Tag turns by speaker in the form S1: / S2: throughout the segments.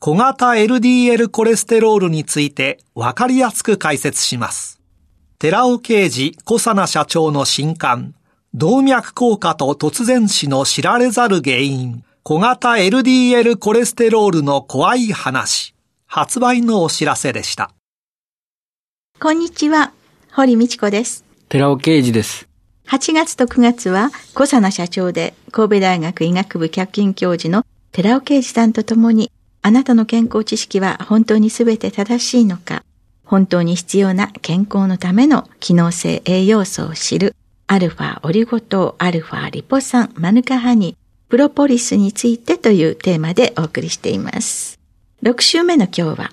S1: 小型 LDL コレステロールについてわかりやすく解説します。寺尾啓二小佐奈社長の新刊、動脈硬化と突然死の知られざる原因、小型 LDL コレステロールの怖い話、発売のお知らせでした。
S2: こんにちは、堀道子です。
S3: 寺尾啓二です。
S2: 8月と9月は、小佐奈社長で神戸大学医学部客員教授の寺尾啓二さんと共に、あなたの健康知識は本当に全て正しいのか、本当に必要な健康のための機能性栄養素を知る、アルファオリゴ糖、アルファリポ酸、マヌカハニプロポリスについてというテーマでお送りしています。6週目の今日は、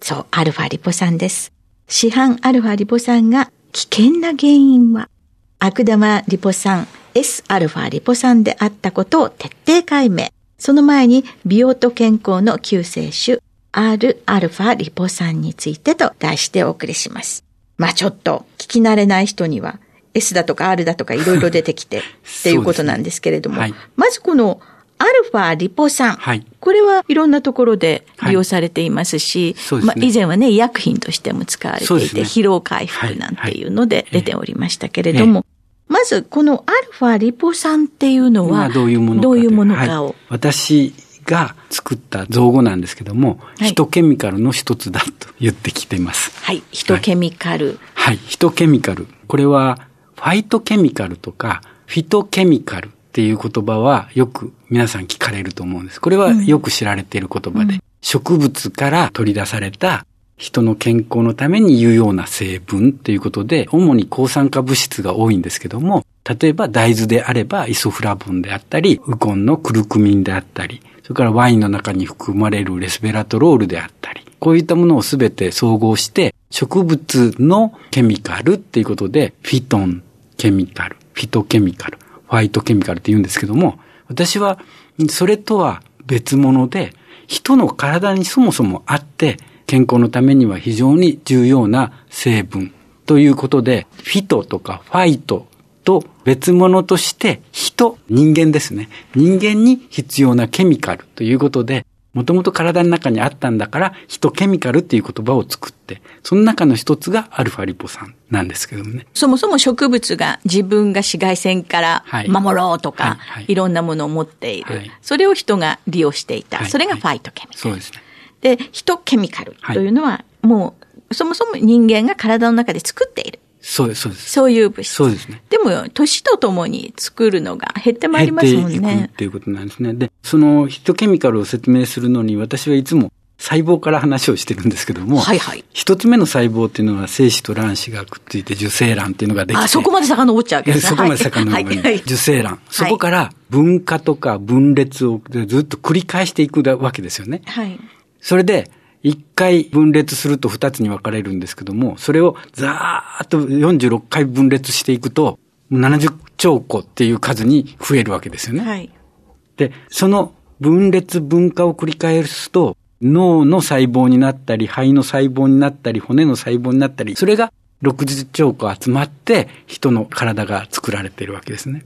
S2: そう、アルファリポ酸です。市販アルファリポ酸が危険な原因は？悪玉リポ酸 Sα リポ酸であったことを徹底解明。その前に美容と健康の救世主 Rα リポ酸についてと題してお送りします。まあちょっと聞き慣れない人には S だとか R だとかいろいろ出てきて っていうことなんですけれども、ね。はい、まずこのアルファリポ酸。はい、これはいろんなところで利用されていますし、はいすね、まあ、以前はね、医薬品としても使われていて、ね、疲労回復なんていうので出ておりましたけれども、はいまず、このアルファリポ酸っていうのは、どういうものか。どういうものかを。
S3: 私が作った造語なんですけども、はい、ヒトケミカルの一つだと言ってきています。
S2: はい、ヒトケミカル。
S3: はい、ヒトケミカル。これは、ファイトケミカルとか、フィトケミカルっていう言葉はよく皆さん聞かれると思うんです。これはよく知られている言葉で、うん、植物から取り出された人の健康のために有用な成分ということで、主に抗酸化物質が多いんですけども、例えば大豆であればイソフラボンであったり、ウコンのクルクミンであったり、それからワインの中に含まれるレスベラトロールであったり、こういったものをすべて総合して、植物のケミカルっていうことで、フィトンケミカル、フィトケミカル、ファイトケミカルって言うんですけども、私はそれとは別物で、人の体にそもそもあって、健康のためには非常に重要な成分ということで、フィトとかファイトと別物として人、人間ですね。人間に必要なケミカルということで、もともと体の中にあったんだから、ヒトケミカルっていう言葉を作って、その中の一つがアルファリポ酸なんですけどもね。
S2: そもそも植物が自分が紫外線から守ろうとか、はいはいはい、いろんなものを持っている、はい、それを人が利用していた。それがファイトケミカル。
S3: そうですね。
S2: で、ヒトケミカルというのは、もう、そもそも人間が体の中で作っている。
S3: そうです、そうです。
S2: そういう物質。
S3: そうですね。
S2: でも、年とともに作るのが減ってまいりますもんね。
S3: 減っていくっていうことなんですね。で、そのヒトケミカルを説明するのに、私はいつも細胞から話をしてるんですけども、はいはい。一つ目の細胞っていうのは精子と卵子がくっついて受精卵っていうのができて。あ、
S2: そこまで遡っちゃうわけです
S3: ね。そこまで遡る、はい、受精卵。そこから分化とか分裂をずっと繰り返していくわけですよね。はい。それで、一回分裂すると二つに分かれるんですけども、それをざーっと46回分裂していくと、70兆個っていう数に増えるわけですよね。はい。で、その分裂分化を繰り返すと、脳の細胞になったり、肺の細胞になったり、骨の細胞になったり、それが60兆個集まって人の体が作られているわけですね。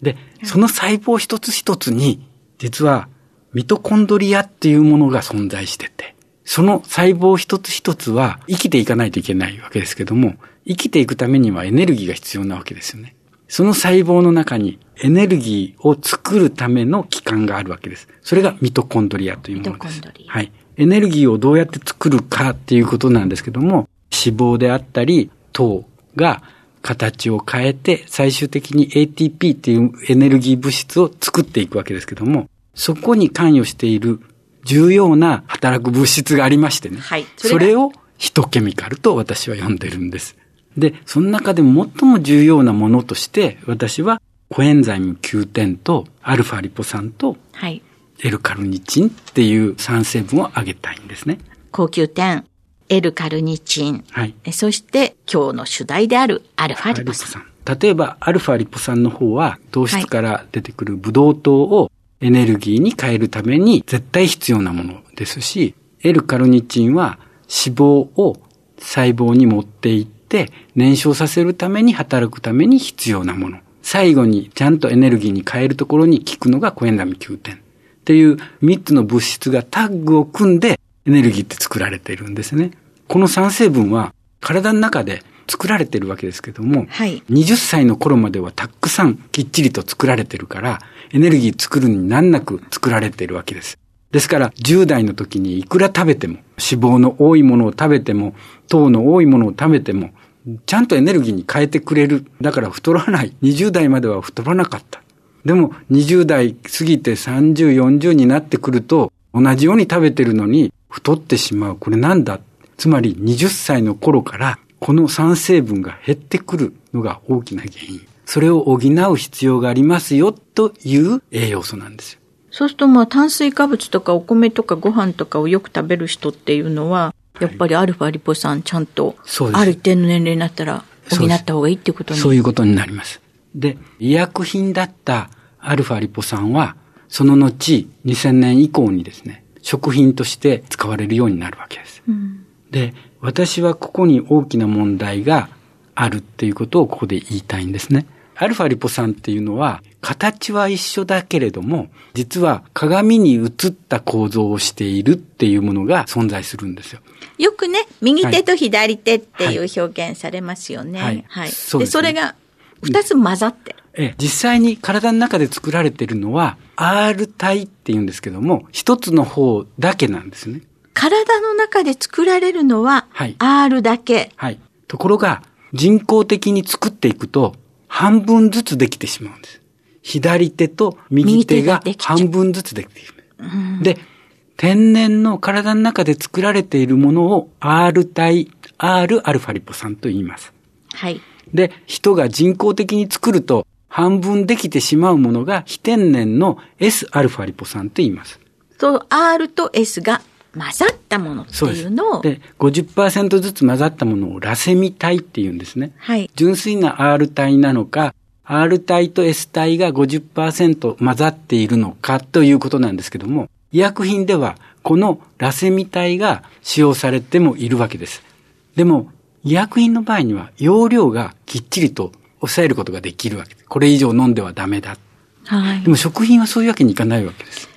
S3: で、その細胞一つ一つに、実はミトコンドリアっていうものが存在してて、その細胞一つ一つは生きていかないといけないわけですけども、生きていくためにはエネルギーが必要なわけですよね。その細胞の中にエネルギーを作るための器官があるわけです。それがミトコンドリアというものです。はい。エネルギーをどうやって作るかっていうことなんですけども、脂肪であったり、糖が形を変えて、最終的に ATP っていうエネルギー物質を作っていくわけですけども、そこに関与している重要な働く物質がありましてね。
S2: はい。
S3: それをヒトケミカルと私は呼んでるんです。で、その中でも最も重要なものとして、私はコエンザイム9点とアルファリポ酸と、はい。L カルニチンっていう酸成分を挙げたいんですね。
S2: 高級点、L カルニチン。はい。そして今日の主題であるアルファリポ酸。
S3: 例えば、アルファリポ酸の方は、糖質から出てくるブドウ糖をエネルギーに変えるために絶対必要なものですし、L カルニチンは脂肪を細胞に持っていって燃焼させるために働くために必要なもの。最後にちゃんとエネルギーに変えるところに効くのがコエンザミ9点。っていう3つの物質がタッグを組んでエネルギーって作られているんですね。この3成分は体の中で作られてるわけですけども、はい、20歳の頃まではたくさんきっちりと作られてるから、エネルギー作るに難なく作られてるわけです。ですから、10代の時にいくら食べても、脂肪の多いものを食べても、糖の多いものを食べても、ちゃんとエネルギーに変えてくれる。だから太らない。20代までは太らなかった。でも、20代過ぎて30、40になってくると、同じように食べてるのに太ってしまう。これなんだ？つまり20歳の頃からこの酸成分が減ってくるのが大きな原因。それを補う必要がありますよという栄養素なんですよ。
S2: そうするとまあ炭水化物とかお米とかご飯とかをよく食べる人っていうのは、やっぱりアルファリポ酸ちゃんと、ある一定の年齢になったら補った方がいいっていうこと
S3: にそういうことになります。で、医薬品だったアルファリポ酸は、その後2000年以降にですね、食品として使われるようになるわけです。うん、で、私はここに大きな問題があるっていうことをここで言いたいんですね。アルファリポ酸っていうのは、形は一緒だけれども、実は鏡に映った構造をしているっていうものが存在するんですよ。
S2: よくね、右手と左手っていう表現されますよね。はい。はい。そで、ね、それが二つ混ざってる。
S3: え実際に体の中で作られているのは R 体って言うんですけども、一つの方だけなんですね。
S2: 体の中で作られるのは R だけ。
S3: はい。ところが、人工的に作っていくと、半分ずつできてしまうんです。左手と右手が半分ずつできてしまう。で、天然の体の中で作られているものを R 体、R アルファリポ酸と言います。はい。で、人が人工的に作ると半分できてしまうものが非天然の S アルファリポ酸と言います。
S2: そう、R と S が混ざったものっていうのを。
S3: でで、50%ずつ混ざったものをラセミ体って言うんですね。はい。純粋な R 体なのか、R 体と S 体が50%混ざっているのかということなんですけども、医薬品ではこのラセミ体が使用されてもいるわけです。でも、医薬品の場合には容量がきっちりと抑えることができるわけです。これ以上飲んではダメだ。はい。でも食品はそういうわけにいかないわけです。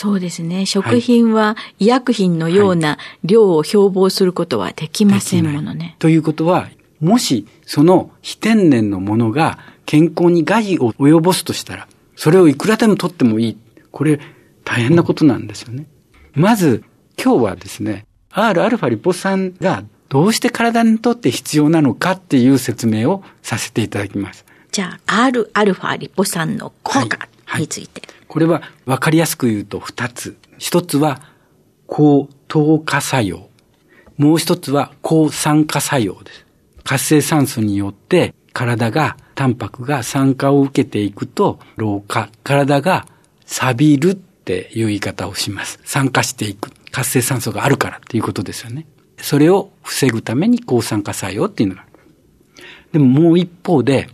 S2: そうですね。食品は医薬品のような量を標榜することはできませんものね。
S3: ということは、もしその非天然のものが健康に害を及ぼすとしたら、それをいくらでも取ってもいい。これ大変なことなんですよね。まず、今日はですね、Rα リポ酸がどうして体にとって必要なのかっていう説明をさせていただきます。
S2: じゃあ、Rα リポ酸の効果について。はいはい
S3: これは分かりやすく言うと二つ。一つは抗糖化作用。もう一つは抗酸化作用です。活性酸素によって体が、タンパクが酸化を受けていくと老化。体が錆びるっていう言い方をします。酸化していく。活性酸素があるからっていうことですよね。それを防ぐために抗酸化作用っていうのがある。でももう一方で、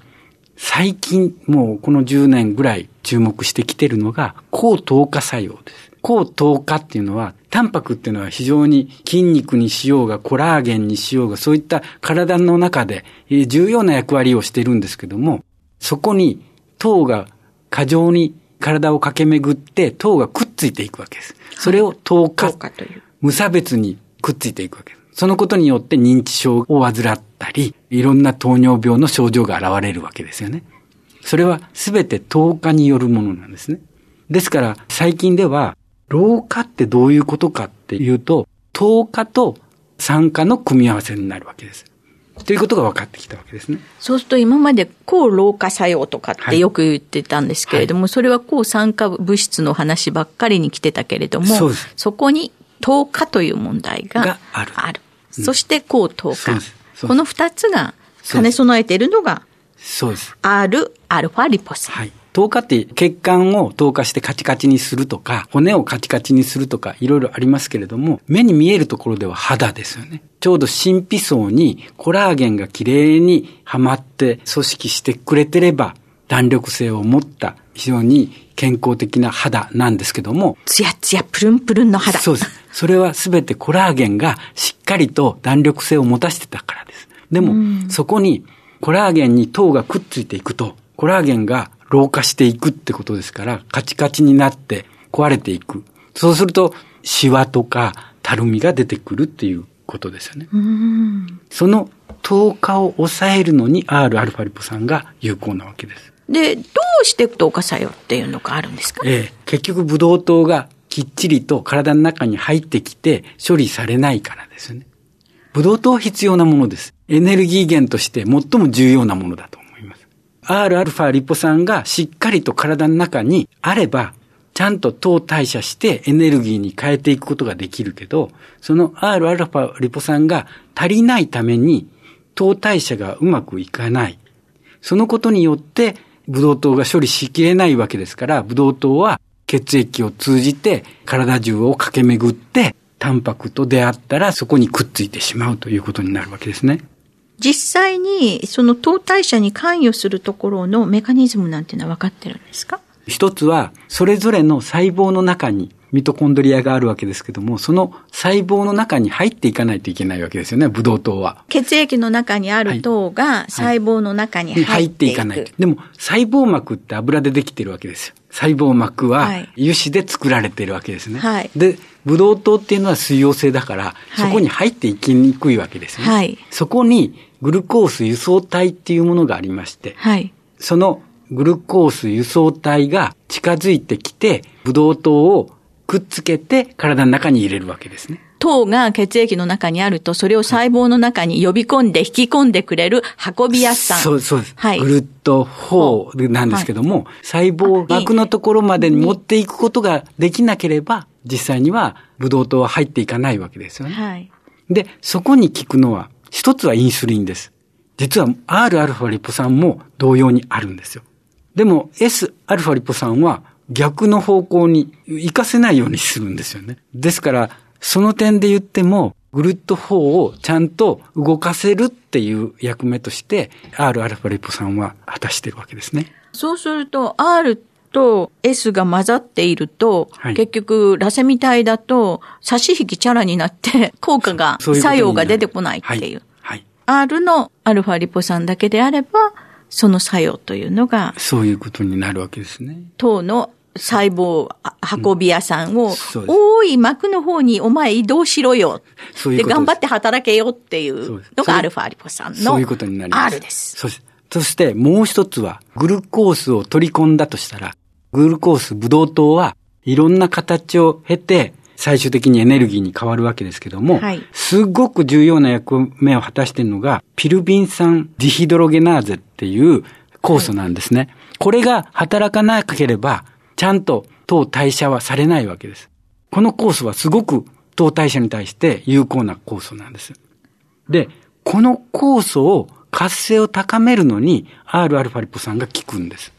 S3: 最近、もうこの10年ぐらい注目してきてるのが、抗糖化作用です。抗糖化っていうのは、タンパクっていうのは非常に筋肉にしようが、コラーゲンにしようが、そういった体の中で重要な役割をしてるんですけども、そこに糖が過剰に体を駆け巡って糖がくっついていくわけです。それを糖化、無差別にくっついていくわけです。そのことによって認知症を患ったり、いろんな糖尿病の症状が現れるわけですよね。それはすべて糖化によるものなんですね。ですから最近では老化ってどういうことかっっていうと、糖化と酸化の組み合わせになるわけです。ということが分かってきたわけですね。
S2: そうすると今まで抗老化作用とかってよく言ってたんですけれども、はい、それは抗酸化物質の話ばっかりに来てたけれども、そそこに糖化という問題がある。あるそして抗糖化。この二つが兼ね備えているのが、
S3: そうです。
S2: R アルファリポ酸。
S3: はい。糖化って血管を糖化してカチカチにするとか、骨をカチカチにするとか、いろいろありますけれども、目に見えるところでは肌ですよね。ちょうど神秘層にコラーゲンがきれいにはまって組織してくれてれば、弾力性を持った非常に健康的な肌なんですけども。
S2: ツヤツヤプルンプルンの肌。
S3: そうです。それはすべてコラーゲンがしっかりと弾力性を持たせてたからです。でも、そこにコラーゲンに糖がくっついていくと、コラーゲンが老化していくってことですから、カチカチになって壊れていく。そうすると、シワとかたるみが出てくるっていうことですよね。その糖化を抑えるのに Rα リポ酸が有効なわけです。
S2: で、どうして糖化作用っていうのがあるんですか？
S3: ええ。結局、ブドウ糖がきっちりと体の中に入ってきて処理されないからですね。ブドウ糖は必要なものです。エネルギー源として最も重要なものだと思います Rα リポ酸がしっかりと体の中にあれば、ちゃんと糖代謝してエネルギーに変えていくことができるけど、その Rα リポ酸が足りないために糖代謝がうまくいかない。そのことによって、ブドウ糖が処理しきれないわけですから、ブドウ糖は血液を通じて体中を駆け巡って、タンパクと出会ったらそこにくっついてしまうということになるわけですね。
S2: 実際にその糖代謝に関与するところのメカニズムなんていうのは分かってるんですか？
S3: 一つは、それぞれの細胞の中にミトコンドリアがあるわけですけども、その細胞の中に入っていかないといけないわけですよね、ブドウ糖は。
S2: 血液の中にある糖が細胞の中に入っていかない。
S3: でも、細胞膜って油でできてるわけですよ。細胞膜は油脂で作られてるわけですね。はい、で、ブドウ糖っていうのは水溶性だから、そこに入っていきにくいわけですね。はい、そこにグルコース輸送体っていうものがありまして、はい、そのグルコース輸送体が近づいてきて、ブドウ糖をくっつけて体の中に入れるわけですね。
S2: 糖が血液の中にあると、それを細胞の中に呼び込んで引き込んでくれる運びやすさ。
S3: そうそうです。はい。グルッと4なんですけども、はい、細胞膜のところまでに持っていくことができなければ、実際にはブドウ糖は入っていかないわけですよね。はい。で、そこに効くのは、一つはインスリンです。実は Rα リポ酸も同様にあるんですよ。でも Sα リポ酸は逆の方向に行かせないようにするんですよね。ですから、その点で言っても、グルット4をちゃんと動かせるっていう役目として、Rα リポ酸は果たしてるわけですね。
S2: そうすると、R と S が混ざっていると、はい、結局、ラセミ体だと、差し引きチャラになって、効果が、作用が出てこないっていう。はい。R のアルファリポ酸だけであれば、その作用というのが。
S3: そういうことになるわけですね。
S2: 糖の細胞運び屋さんを、多い膜の方にお前移動しろよ。で頑張って働けよっていうのがアルファリポ酸のそういうことになります。R です。
S3: そしてもう一つは、グルコースを取り込んだとしたら、グルコース、ブドウ糖はいろんな形を経て、最終的にエネルギーに変わるわけですけども、はい、すごく重要な役目を果たしているのが、ピルビン酸ディヒドロゲナーゼっていう酵素なんですね。はい、これが働かなければ、ちゃんと糖代謝はされないわけです。この酵素はすごく糖代謝に対して有効な酵素なんです。で、この酵素を活性を高めるのに Rα リポ酸が効くんです。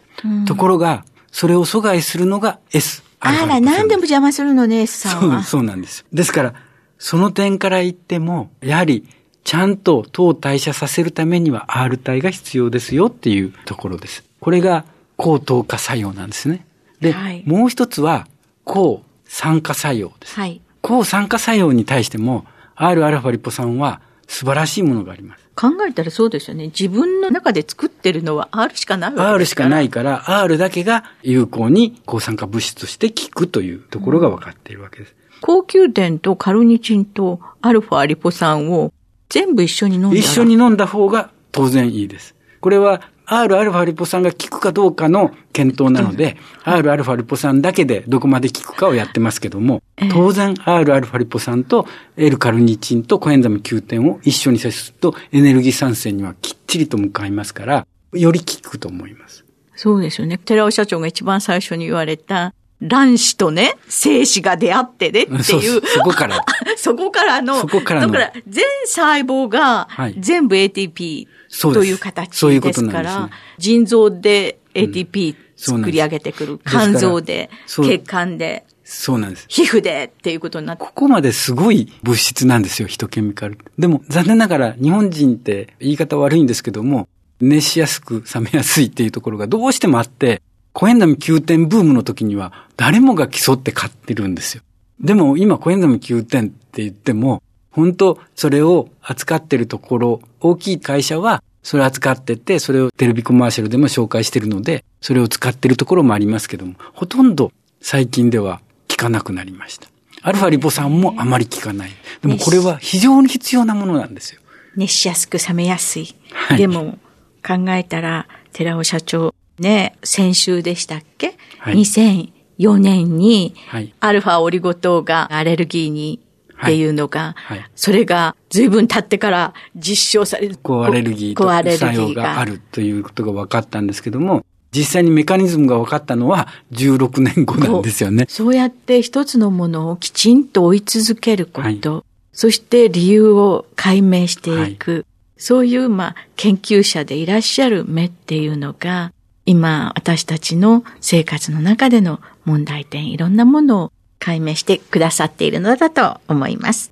S3: ところが、それを阻害するのが S。
S2: あら、何でも邪魔するのね、S さん
S3: は。そう、そうなんです。ですから、その点から言っても、やはり、ちゃんと糖代謝させるためには R 体が必要ですよっていうところです。これが抗糖化作用なんですね。で、はい、もう一つは抗酸化作用です。はい、抗酸化作用に対しても Rα リポ酸は素晴らしいものがあります。
S2: 考えたらそうですよね。自分の中で作ってるのは R しかないわけですから。
S3: R しかないから、R だけが有効に抗酸化物質として効くというところが分かっているわけです。
S2: うん、高級点とカルニチンとアルリポ酸を全部一緒に飲んだ
S3: 一緒に飲んだ方が当然いいです。これは Rα リポ酸が効くかどうかの検討なので、Rα リポ酸だけでどこまで効くかをやってますけども、当然 Rα リポ酸と L カルニチンとコエンザム Q 点を一緒に接するとエネルギー酸性にはきっちりと向かいますから、より効くと思います。
S2: そうですよね。寺尾社長が一番最初に言われた、 卵子とね、精子が出会ってねっていう。
S3: そこから。
S2: そこからの。
S3: そこからの。
S2: だから、全細胞が全部 ATP という形ですから、腎臓で ATP 作り上げてくる。肝臓で、血管で。
S3: そうなんです。
S2: 皮膚でっていうことになって。
S3: ここまですごい物質なんですよ、ヒトケミカル。でも残念ながら日本人って言い方悪いんですけども、熱しやすく冷めやすいっていうところがどうしてもあって、コエンザム9点ブームの時には誰もが競って買ってるんですよ。でも今コエンザム9点って言っても、本当それを扱ってるところ、大きい会社はそれを扱ってて、それをテレビコマーシャルでも紹介してるので、それを使ってるところもありますけども、ほとんど最近では効かなくなりました。アルファリポ酸もあまり効かない。でもこれは非常に必要なものなんですよ。
S2: 熱しやすく冷めやすい。はい、でも、考えたら、寺尾社長、ね、先週でしたっけ、はい、?2004 年に、アルファオリゴ糖がアレルギーにっていうのが、はい。はい、それが随分経ってから実証される。
S3: 抗アレルギーと作用があるということが分かったんですけども、実際にメカニズムが分かったのは16年後なんですよね。
S2: そうやって一つのものをきちんと追い続けること、はい、そして理由を解明していく、そういう、まあ、研究者でいらっしゃる目っていうのが、今、私たちの生活の中での問題点、いろんなものを解明してくださっているのだと思います。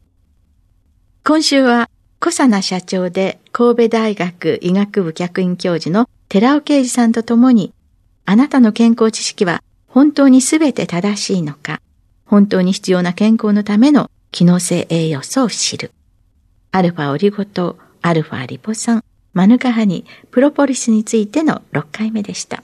S2: 今週は、小佐奈社長で神戸大学医学部客員教授の寺尾啓二さんと共に、あなたの健康知識は本当にすべて正しいのか、本当に必要な健康のための機能性栄養素を知る。アルファオリゴ糖、アルファリポ酸、マヌカハニ、プロポリスについての6回目でした。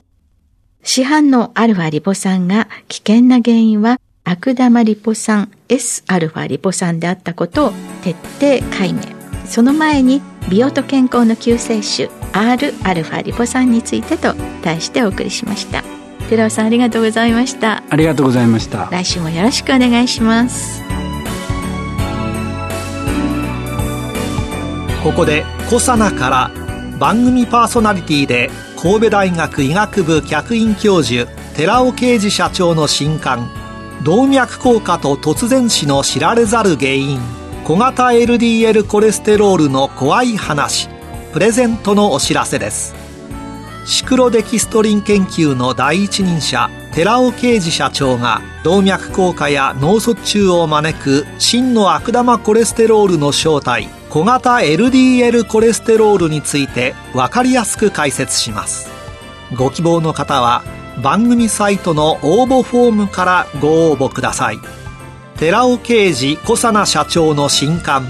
S2: 市販のアルファリポ酸が危険な原因は悪玉リポ酸 Sα リポ酸であったことを徹底解明。その前に美容と健康の救世主 Rα リポ酸についてと題してお送りしました。寺尾さんありがとうございました。
S3: ありがとうございました。
S2: 来週もよろしくお願いします。
S1: ここで「コサナ」から番組パーソナリティで神戸大学医学部客員教授寺尾啓二社長の新刊「動脈硬化と突然死の知られざる原因小型 LDL コレステロールの怖い話」プレゼントのお知らせです。シクロデキストリン研究の第一人者寺尾啓二社長が動脈硬化や脳卒中を招く真の悪玉コレステロールの正体小型 LDL コレステロールについて分かりやすく解説しますご希望の方は番組サイトの応募フォームからご応募ください寺尾啓二小佐奈社長の新刊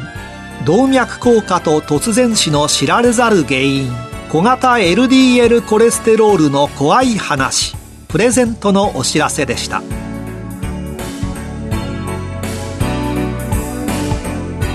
S1: 動脈硬化と突然死の知られざる原因小型 LDL コレステロールの怖い話プレゼントのお知らせでした。